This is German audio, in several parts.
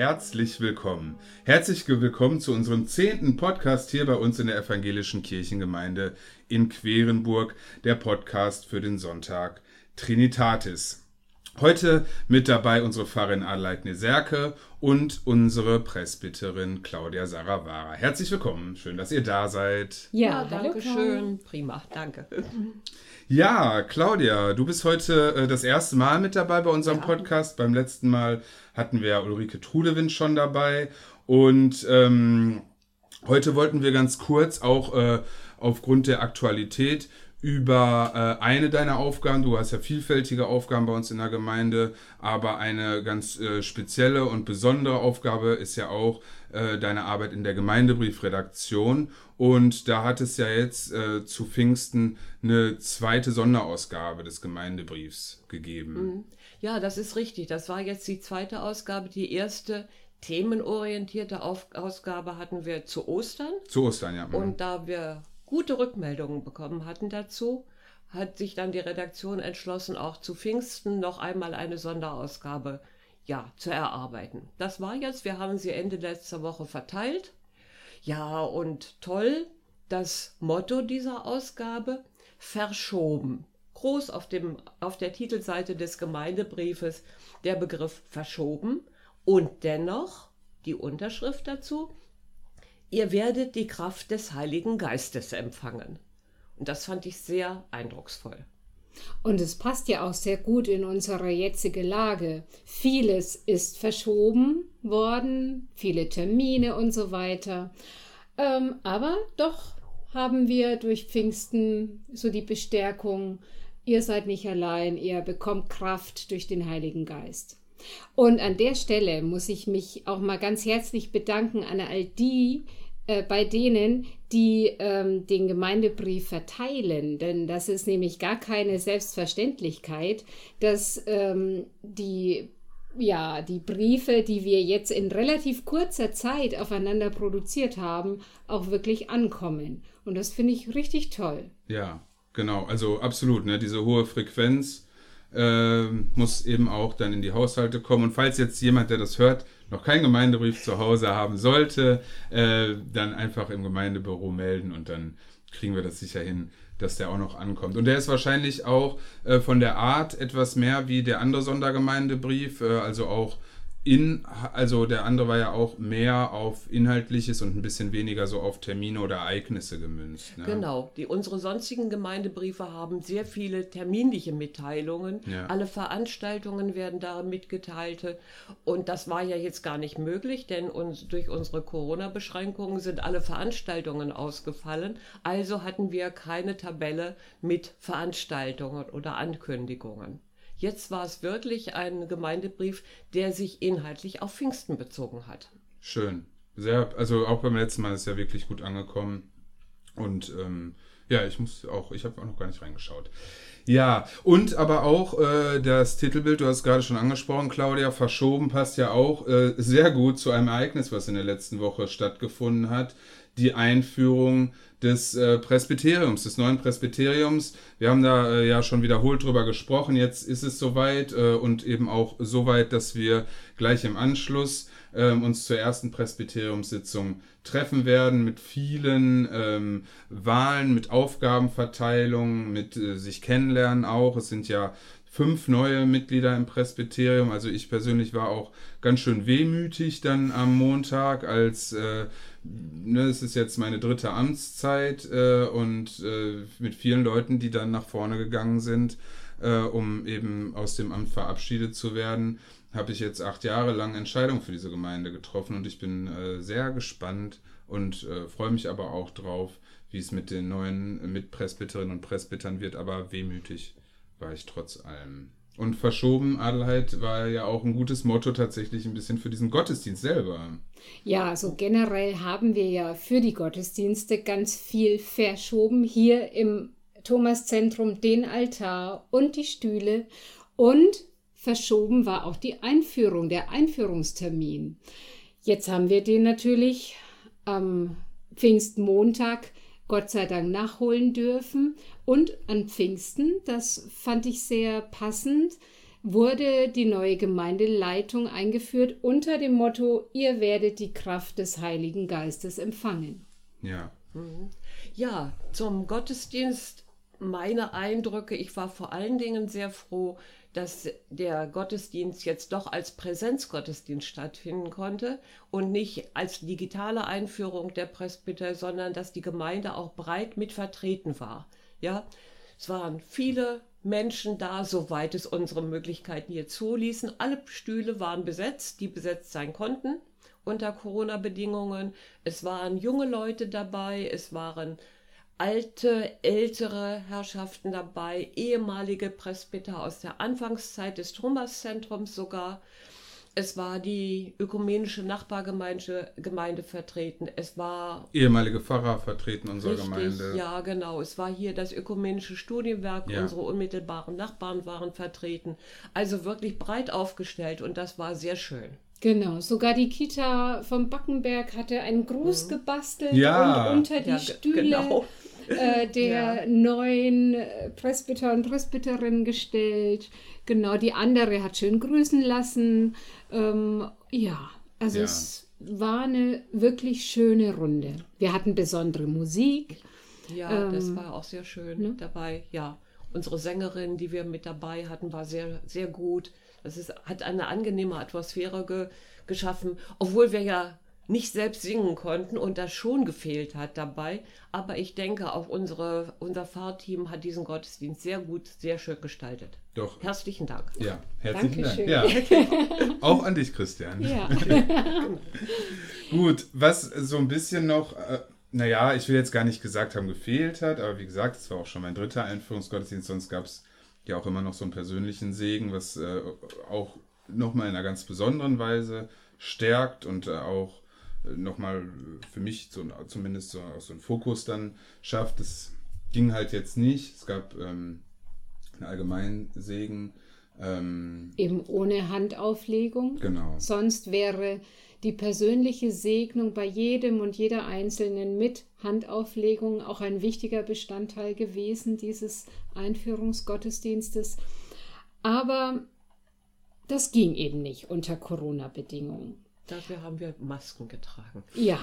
herzlich willkommen. Herzlich willkommen zu unserem zehnten Podcast hier bei uns in der Evangelischen Kirchengemeinde in Querenburg, der Podcast für den Sonntag Trinitatis. Heute mit dabei unsere Pfarrerin Adelheid Neserke und unsere Presbyterin Claudia Saravara. Herzlich willkommen, schön, dass ihr da seid. Ja, ja danke schön. Prima, danke. Ja, Claudia, du bist heute äh, das erste Mal mit dabei bei unserem ja. Podcast. Beim letzten Mal hatten wir Ulrike Trudewind schon dabei. Und ähm, heute wollten wir ganz kurz auch äh, aufgrund der Aktualität über äh, eine deiner Aufgaben. Du hast ja vielfältige Aufgaben bei uns in der Gemeinde, aber eine ganz äh, spezielle und besondere Aufgabe ist ja auch äh, deine Arbeit in der Gemeindebriefredaktion. Und da hat es ja jetzt äh, zu Pfingsten eine zweite Sonderausgabe des Gemeindebriefs gegeben. Mhm. Ja, das ist richtig. Das war jetzt die zweite Ausgabe. Die erste themenorientierte Auf Ausgabe hatten wir zu Ostern. Zu Ostern, ja. Mhm. Und da wir gute Rückmeldungen bekommen hatten dazu, hat sich dann die Redaktion entschlossen, auch zu Pfingsten noch einmal eine Sonderausgabe ja, zu erarbeiten. Das war jetzt, wir haben sie Ende letzter Woche verteilt. Ja, und toll, das Motto dieser Ausgabe, verschoben. Groß auf, dem, auf der Titelseite des Gemeindebriefes der Begriff verschoben und dennoch die Unterschrift dazu, ihr werdet die Kraft des Heiligen Geistes empfangen. Und das fand ich sehr eindrucksvoll. Und es passt ja auch sehr gut in unsere jetzige Lage. Vieles ist verschoben worden, viele Termine und so weiter. Ähm, aber doch haben wir durch Pfingsten so die Bestärkung, ihr seid nicht allein, ihr bekommt Kraft durch den Heiligen Geist. Und an der Stelle muss ich mich auch mal ganz herzlich bedanken an all die, äh, bei denen, die ähm, den Gemeindebrief verteilen. Denn das ist nämlich gar keine Selbstverständlichkeit, dass ähm, die ja, die Briefe, die wir jetzt in relativ kurzer Zeit aufeinander produziert haben, auch wirklich ankommen. Und das finde ich richtig toll. Ja, genau. Also absolut, ne? Diese hohe Frequenz äh, muss eben auch dann in die Haushalte kommen. Und falls jetzt jemand, der das hört, noch keinen Gemeindebrief zu Hause haben sollte, äh, dann einfach im Gemeindebüro melden und dann kriegen wir das sicher hin, dass der auch noch ankommt. Und der ist wahrscheinlich auch äh, von der Art etwas mehr wie der andere Sondergemeindebrief, äh, also auch in, also der andere war ja auch mehr auf Inhaltliches und ein bisschen weniger so auf Termine oder Ereignisse gemünzt. Ne? Genau, die, unsere sonstigen Gemeindebriefe haben sehr viele terminliche Mitteilungen. Ja. Alle Veranstaltungen werden da mitgeteilt. Und das war ja jetzt gar nicht möglich, denn uns, durch unsere Corona-Beschränkungen sind alle Veranstaltungen ausgefallen. Also hatten wir keine Tabelle mit Veranstaltungen oder Ankündigungen. Jetzt war es wirklich ein Gemeindebrief, der sich inhaltlich auf Pfingsten bezogen hat. Schön. Sehr, also auch beim letzten Mal ist ja wirklich gut angekommen. Und ähm, ja, ich muss auch, ich habe auch noch gar nicht reingeschaut. Ja, und aber auch äh, das Titelbild, du hast gerade schon angesprochen, Claudia, verschoben passt ja auch äh, sehr gut zu einem Ereignis, was in der letzten Woche stattgefunden hat. Die Einführung des äh, Presbyteriums, des neuen Presbyteriums. Wir haben da äh, ja schon wiederholt drüber gesprochen. Jetzt ist es soweit äh, und eben auch soweit, dass wir gleich im Anschluss ähm, uns zur ersten Presbyteriumssitzung treffen werden mit vielen ähm, Wahlen, mit Aufgabenverteilung, mit äh, sich kennenlernen auch. Es sind ja fünf neue Mitglieder im Presbyterium. Also ich persönlich war auch ganz schön wehmütig dann am Montag, als äh, ne, es ist jetzt meine dritte Amtszeit äh, und äh, mit vielen Leuten, die dann nach vorne gegangen sind, äh, um eben aus dem Amt verabschiedet zu werden, habe ich jetzt acht Jahre lang Entscheidungen für diese Gemeinde getroffen und ich bin äh, sehr gespannt und äh, freue mich aber auch drauf, wie es mit den neuen Mitpresbyterinnen und Presbytern wird, aber wehmütig war ich trotz allem. Und verschoben, Adelheid, war ja auch ein gutes Motto tatsächlich ein bisschen für diesen Gottesdienst selber. Ja, so generell haben wir ja für die Gottesdienste ganz viel verschoben. Hier im Thomaszentrum den Altar und die Stühle. Und verschoben war auch die Einführung, der Einführungstermin. Jetzt haben wir den natürlich am Pfingstmontag Gott sei Dank nachholen dürfen. Und an Pfingsten, das fand ich sehr passend, wurde die neue Gemeindeleitung eingeführt unter dem Motto, ihr werdet die Kraft des Heiligen Geistes empfangen. Ja. Ja, zum Gottesdienst meine Eindrücke. Ich war vor allen Dingen sehr froh, dass der Gottesdienst jetzt doch als Präsenzgottesdienst stattfinden konnte und nicht als digitale Einführung der Presbyter, sondern dass die Gemeinde auch breit mit vertreten war. Ja, es waren viele Menschen da, soweit es unsere Möglichkeiten hier zuließen. Alle Stühle waren besetzt, die besetzt sein konnten unter Corona-Bedingungen. Es waren junge Leute dabei, es waren alte, ältere Herrschaften dabei, ehemalige Presbyter aus der Anfangszeit des Thomaszentrums sogar. Es war die ökumenische Nachbargemeinde Gemeinde vertreten. Es war Ehemalige Pfarrer vertreten unserer richtig, Gemeinde. ja genau. Es war hier das ökumenische Studienwerk. Ja. Unsere unmittelbaren Nachbarn waren vertreten. Also wirklich breit aufgestellt und das war sehr schön. Genau, sogar die Kita vom Backenberg hatte einen Gruß gebastelt Ja. und unter die Ja, Stühle genau. Äh, der Ja. neuen äh, Presbyter und Presbyterinnen gestellt. Genau, die andere hat schön grüßen lassen. Ähm, ja, also Ja. es war eine wirklich schöne Runde. Wir hatten besondere Musik. Ja, das Ähm, war auch sehr schön ne? dabei. Ja, unsere Sängerin, die wir mit dabei hatten, war sehr, sehr gut. Das ist, hat eine angenehme Atmosphäre ge, geschaffen, obwohl wir ja nicht selbst singen konnten und das schon gefehlt hat dabei. Aber ich denke, auch unsere, unser Fahrteam hat diesen Gottesdienst sehr gut, sehr schön gestaltet. Doch. Herzlichen Dank. Ja, herzlichen Dankeschön. Dank. Ja. Auch an dich, Christian. Ja. Gut, was so ein bisschen noch, äh, naja, ich will jetzt gar nicht gesagt haben, gefehlt hat, aber wie gesagt, es war auch schon mein dritter Einführungsgottesdienst, sonst gab es ja auch immer noch so einen persönlichen Segen, was äh, auch nochmal in einer ganz besonderen Weise stärkt und äh, auch nochmal für mich so, zumindest so, auch so einen Fokus dann schafft. Das ging halt jetzt nicht. Es gab ähm, einen allgemeinen Segen. Ähm, Eben ohne Handauflegung. genau. Sonst wäre die persönliche Segnung bei jedem und jeder Einzelnen mit Handauflegung auch ein wichtiger Bestandteil gewesen dieses Einführungsgottesdienstes. Aber das ging eben nicht unter Corona-Bedingungen. Dafür haben wir Masken getragen. Ja,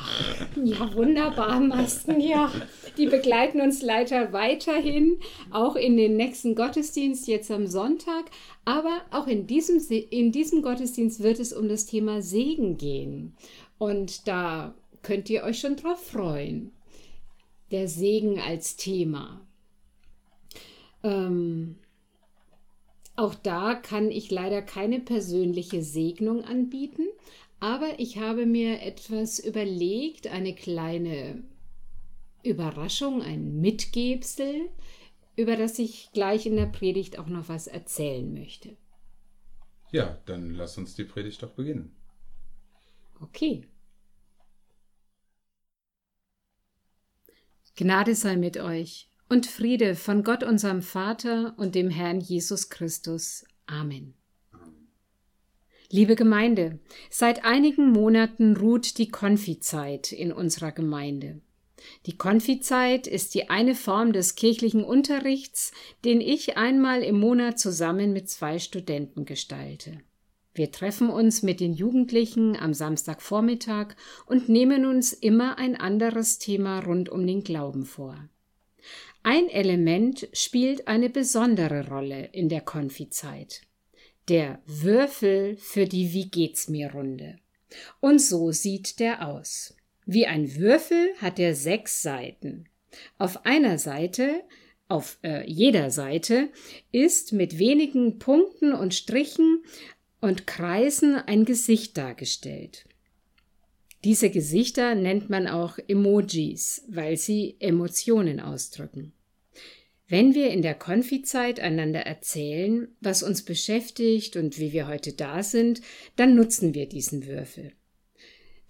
ja, wunderbar, Masken, ja. Die begleiten uns leider weiterhin, auch in den nächsten Gottesdienst, jetzt am Sonntag. Aber auch in diesem, Se- in diesem Gottesdienst wird es um das Thema Segen gehen. Und da könnt ihr euch schon drauf freuen. Der Segen als Thema. Ähm, auch da kann ich leider keine persönliche Segnung anbieten, aber ich habe mir etwas überlegt, eine kleine Überraschung, ein Mitgebsel, über das ich gleich in der Predigt auch noch was erzählen möchte. Ja, dann lass uns die Predigt doch beginnen. Okay. Gnade sei mit euch und Friede von Gott unserem Vater und dem Herrn Jesus Christus. Amen. Liebe Gemeinde, seit einigen Monaten ruht die Konfizeit in unserer Gemeinde. Die Konfizeit ist die eine Form des kirchlichen Unterrichts, den ich einmal im Monat zusammen mit zwei Studenten gestalte. Wir treffen uns mit den Jugendlichen am Samstagvormittag und nehmen uns immer ein anderes Thema rund um den Glauben vor. Ein Element spielt eine besondere Rolle in der Konfizeit. Der Würfel für die Wie geht's mir Runde. Und so sieht der aus. Wie ein Würfel hat er sechs Seiten. Auf einer Seite, auf äh, jeder Seite, ist mit wenigen Punkten und Strichen und Kreisen ein Gesicht dargestellt. Diese Gesichter nennt man auch Emojis, weil sie Emotionen ausdrücken. Wenn wir in der Konfizeit einander erzählen, was uns beschäftigt und wie wir heute da sind, dann nutzen wir diesen Würfel.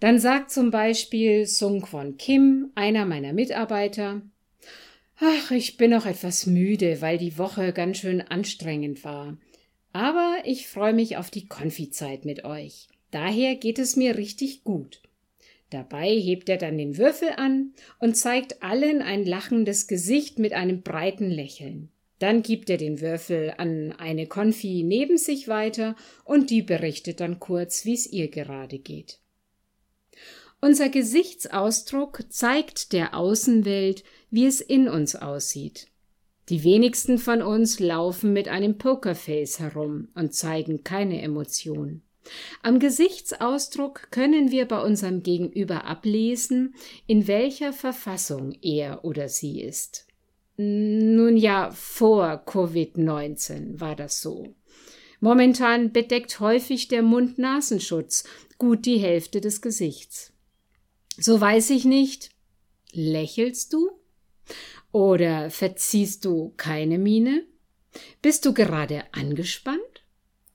Dann sagt zum Beispiel Sung Kwon Kim, einer meiner Mitarbeiter, Ach, ich bin noch etwas müde, weil die Woche ganz schön anstrengend war. Aber ich freue mich auf die Konfizeit mit euch. Daher geht es mir richtig gut. Dabei hebt er dann den Würfel an und zeigt allen ein lachendes Gesicht mit einem breiten Lächeln. Dann gibt er den Würfel an eine Konfi neben sich weiter und die berichtet dann kurz, wie es ihr gerade geht. Unser Gesichtsausdruck zeigt der Außenwelt, wie es in uns aussieht. Die wenigsten von uns laufen mit einem Pokerface herum und zeigen keine Emotion. Am Gesichtsausdruck können wir bei unserem Gegenüber ablesen, in welcher Verfassung er oder sie ist. Nun ja, vor Covid-19 war das so. Momentan bedeckt häufig der Mund-Nasenschutz gut die Hälfte des Gesichts. So weiß ich nicht, lächelst du? Oder verziehst du keine Miene? Bist du gerade angespannt?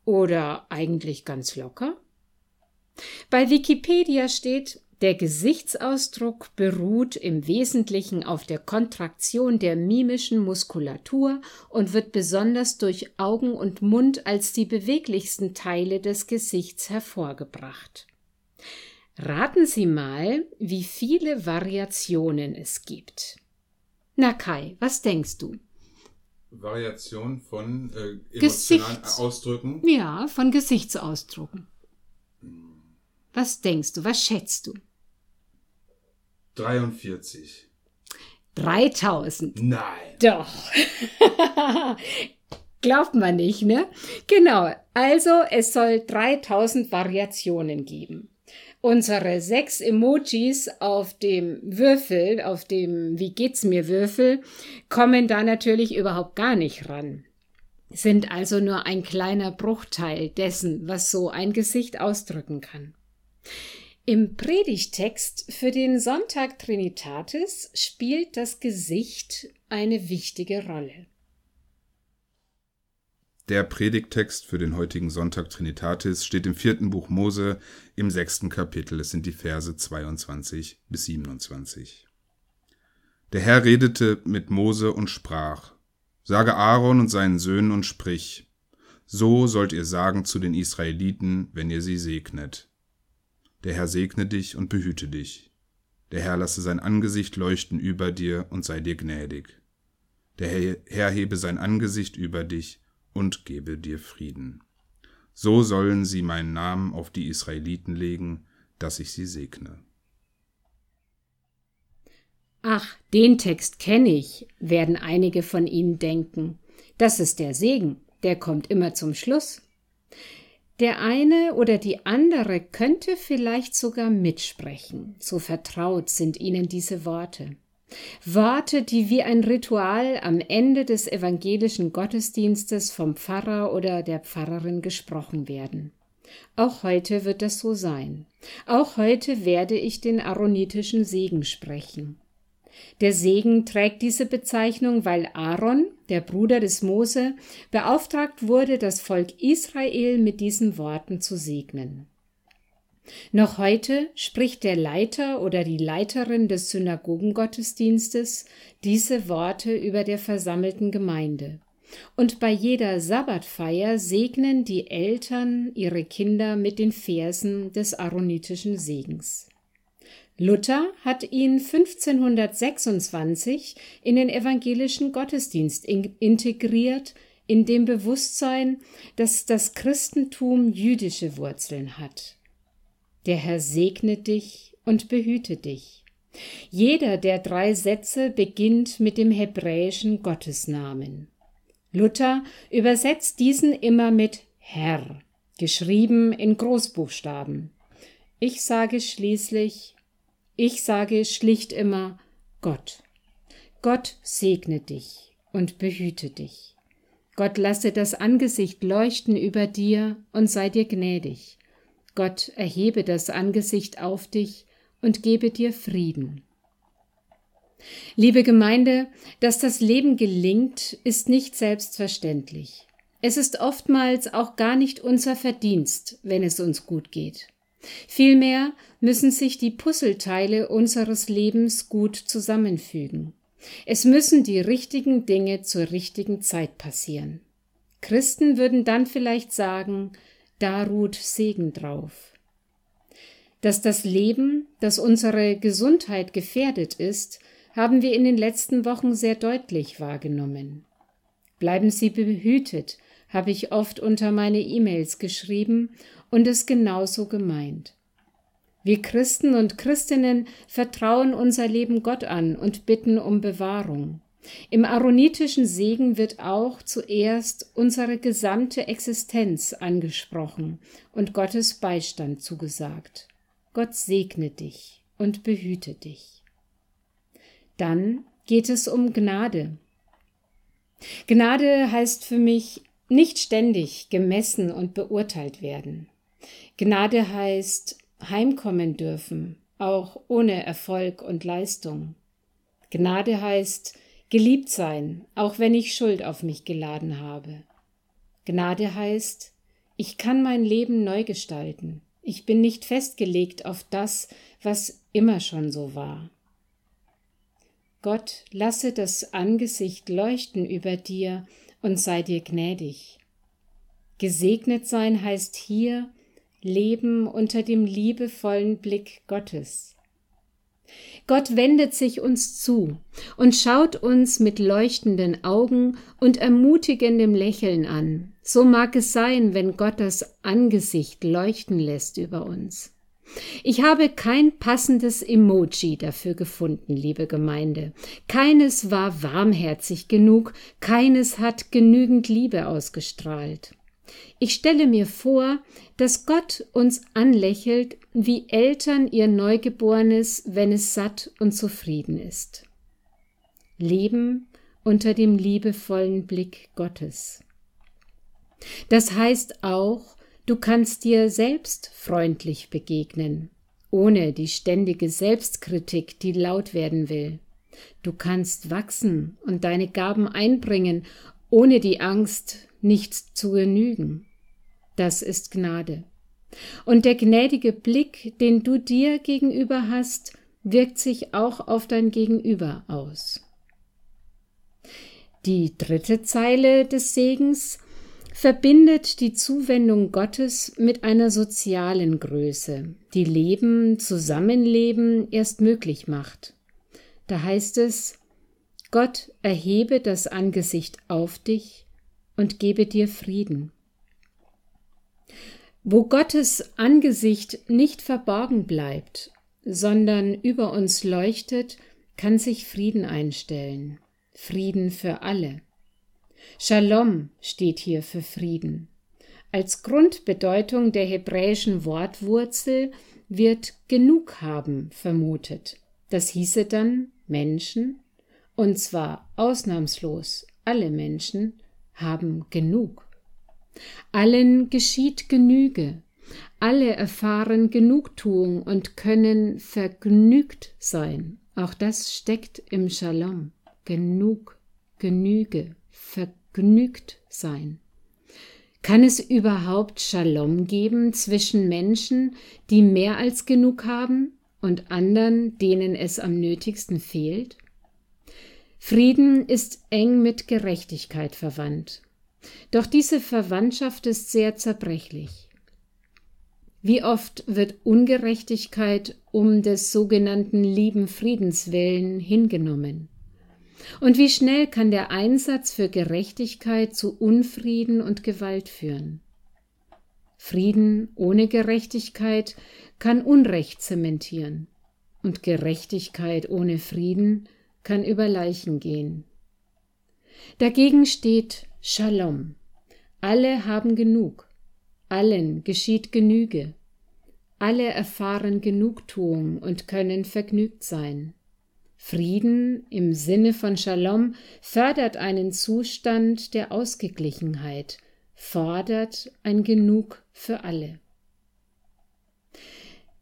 Oder eigentlich ganz locker? Bei Wikipedia steht, der Gesichtsausdruck beruht im Wesentlichen auf der Kontraktion der mimischen Muskulatur und wird besonders durch Augen und Mund als die beweglichsten Teile des Gesichts hervorgebracht. Raten Sie mal, wie viele Variationen es gibt. Na Kai, was denkst du? Variation von äh, emotionalen Gesichts- Ausdrücken. Ja, von Gesichtsausdrucken. Was denkst du, was schätzt du? 43. 3000. Nein. Doch. Glaubt man nicht, ne? Genau. Also, es soll 3000 Variationen geben. Unsere sechs Emojis auf dem Würfel, auf dem Wie geht's mir Würfel, kommen da natürlich überhaupt gar nicht ran. Sind also nur ein kleiner Bruchteil dessen, was so ein Gesicht ausdrücken kann. Im Predigtext für den Sonntag Trinitatis spielt das Gesicht eine wichtige Rolle. Der Predigttext für den heutigen Sonntag Trinitatis steht im vierten Buch Mose im sechsten Kapitel. Es sind die Verse 22 bis 27. Der Herr redete mit Mose und sprach: Sage Aaron und seinen Söhnen und sprich: So sollt ihr sagen zu den Israeliten, wenn ihr sie segnet. Der Herr segne dich und behüte dich. Der Herr lasse sein Angesicht leuchten über dir und sei dir gnädig. Der Herr hebe sein Angesicht über dich und gebe dir Frieden. So sollen sie meinen Namen auf die Israeliten legen, dass ich sie segne. Ach, den Text kenne ich, werden einige von Ihnen denken. Das ist der Segen, der kommt immer zum Schluss. Der eine oder die andere könnte vielleicht sogar mitsprechen, so vertraut sind Ihnen diese Worte. Worte, die wie ein Ritual am Ende des evangelischen Gottesdienstes vom Pfarrer oder der Pfarrerin gesprochen werden. Auch heute wird das so sein. Auch heute werde ich den aaronitischen Segen sprechen. Der Segen trägt diese Bezeichnung, weil Aaron, der Bruder des Mose, beauftragt wurde, das Volk Israel mit diesen Worten zu segnen. Noch heute spricht der Leiter oder die Leiterin des Synagogengottesdienstes diese Worte über der versammelten Gemeinde. Und bei jeder Sabbatfeier segnen die Eltern ihre Kinder mit den Versen des aaronitischen Segens. Luther hat ihn 1526 in den evangelischen Gottesdienst in integriert, in dem Bewusstsein, dass das Christentum jüdische Wurzeln hat. Der Herr segne dich und behüte dich. Jeder der drei Sätze beginnt mit dem hebräischen Gottesnamen. Luther übersetzt diesen immer mit Herr, geschrieben in Großbuchstaben. Ich sage schließlich, ich sage schlicht immer Gott. Gott segne dich und behüte dich. Gott lasse das Angesicht leuchten über dir und sei dir gnädig. Gott erhebe das Angesicht auf dich und gebe dir Frieden. Liebe Gemeinde, dass das Leben gelingt, ist nicht selbstverständlich. Es ist oftmals auch gar nicht unser Verdienst, wenn es uns gut geht. Vielmehr müssen sich die Puzzleteile unseres Lebens gut zusammenfügen. Es müssen die richtigen Dinge zur richtigen Zeit passieren. Christen würden dann vielleicht sagen, da ruht Segen drauf. Dass das Leben, dass unsere Gesundheit gefährdet ist, haben wir in den letzten Wochen sehr deutlich wahrgenommen. Bleiben Sie behütet, habe ich oft unter meine E-Mails geschrieben und es genauso gemeint. Wir Christen und Christinnen vertrauen unser Leben Gott an und bitten um Bewahrung. Im aaronitischen Segen wird auch zuerst unsere gesamte Existenz angesprochen und Gottes Beistand zugesagt. Gott segne dich und behüte dich. Dann geht es um Gnade. Gnade heißt für mich nicht ständig gemessen und beurteilt werden. Gnade heißt heimkommen dürfen, auch ohne Erfolg und Leistung. Gnade heißt geliebt sein, auch wenn ich Schuld auf mich geladen habe. Gnade heißt, ich kann mein Leben neu gestalten. Ich bin nicht festgelegt auf das, was immer schon so war. Gott, lasse das Angesicht leuchten über dir und sei dir gnädig. Gesegnet sein heißt hier Leben unter dem liebevollen Blick Gottes. Gott wendet sich uns zu und schaut uns mit leuchtenden Augen und ermutigendem Lächeln an. So mag es sein, wenn Gott das Angesicht leuchten lässt über uns. Ich habe kein passendes Emoji dafür gefunden, liebe Gemeinde. Keines war warmherzig genug, keines hat genügend Liebe ausgestrahlt. Ich stelle mir vor, dass Gott uns anlächelt, wie Eltern ihr Neugeborenes, wenn es satt und zufrieden ist. Leben unter dem liebevollen Blick Gottes. Das heißt auch, Du kannst dir selbst freundlich begegnen, ohne die ständige Selbstkritik, die laut werden will. Du kannst wachsen und deine Gaben einbringen, ohne die Angst, nicht zu genügen. Das ist Gnade. Und der gnädige Blick, den du dir gegenüber hast, wirkt sich auch auf dein Gegenüber aus. Die dritte Zeile des Segens verbindet die Zuwendung Gottes mit einer sozialen Größe, die Leben, Zusammenleben erst möglich macht. Da heißt es, Gott erhebe das Angesicht auf dich und gebe dir Frieden. Wo Gottes Angesicht nicht verborgen bleibt, sondern über uns leuchtet, kann sich Frieden einstellen, Frieden für alle. Shalom steht hier für Frieden. Als Grundbedeutung der hebräischen Wortwurzel wird genug haben vermutet. Das hieße dann Menschen, und zwar ausnahmslos alle Menschen, haben genug. Allen geschieht Genüge, alle erfahren Genugtuung und können vergnügt sein. Auch das steckt im Shalom. Genug, Genüge, vergnügt sein. Kann es überhaupt Shalom geben zwischen Menschen, die mehr als genug haben und anderen, denen es am nötigsten fehlt? Frieden ist eng mit Gerechtigkeit verwandt. Doch diese Verwandtschaft ist sehr zerbrechlich. Wie oft wird Ungerechtigkeit um des sogenannten lieben Friedens willen hingenommen? Und wie schnell kann der Einsatz für Gerechtigkeit zu Unfrieden und Gewalt führen? Frieden ohne Gerechtigkeit kann Unrecht zementieren, und Gerechtigkeit ohne Frieden kann über Leichen gehen. Dagegen steht Shalom. Alle haben genug, allen geschieht Genüge, alle erfahren Genugtuung und können vergnügt sein. Frieden im Sinne von Shalom fördert einen Zustand der Ausgeglichenheit, fordert ein Genug für alle.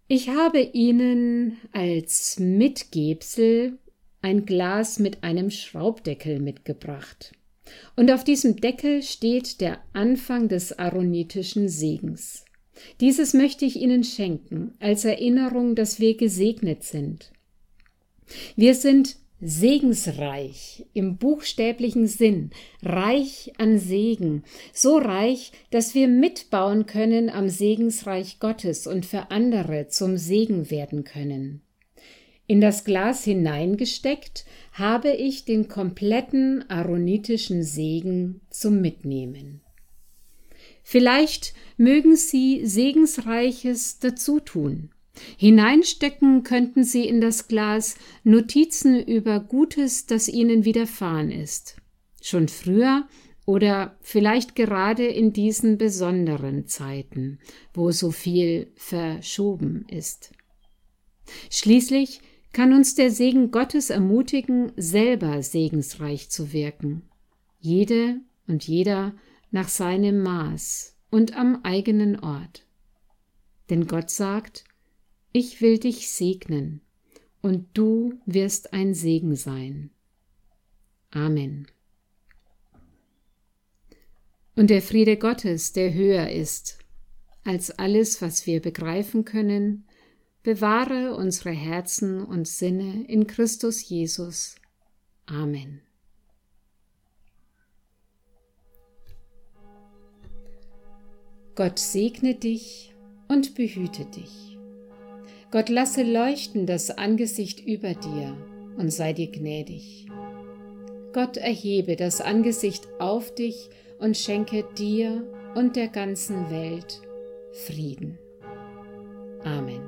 Ich habe Ihnen als Mitgebsel ein Glas mit einem Schraubdeckel mitgebracht. Und auf diesem Deckel steht der Anfang des aaronitischen Segens. Dieses möchte ich Ihnen schenken, als Erinnerung, dass wir gesegnet sind. Wir sind segensreich im buchstäblichen Sinn, reich an Segen, so reich, dass wir mitbauen können am Segensreich Gottes und für andere zum Segen werden können. In das Glas hineingesteckt habe ich den kompletten aaronitischen Segen zum Mitnehmen. Vielleicht mögen Sie Segensreiches dazutun. Hineinstecken könnten Sie in das Glas Notizen über Gutes, das Ihnen widerfahren ist. Schon früher oder vielleicht gerade in diesen besonderen Zeiten, wo so viel verschoben ist. Schließlich kann uns der Segen Gottes ermutigen, selber segensreich zu wirken. Jede und jeder nach seinem Maß und am eigenen Ort. Denn Gott sagt, ich will dich segnen, und du wirst ein Segen sein. Amen. Und der Friede Gottes, der höher ist als alles, was wir begreifen können, bewahre unsere Herzen und Sinne in Christus Jesus. Amen. Gott segne dich und behüte dich. Gott lasse leuchten das Angesicht über dir und sei dir gnädig. Gott erhebe das Angesicht auf dich und schenke dir und der ganzen Welt Frieden. Amen.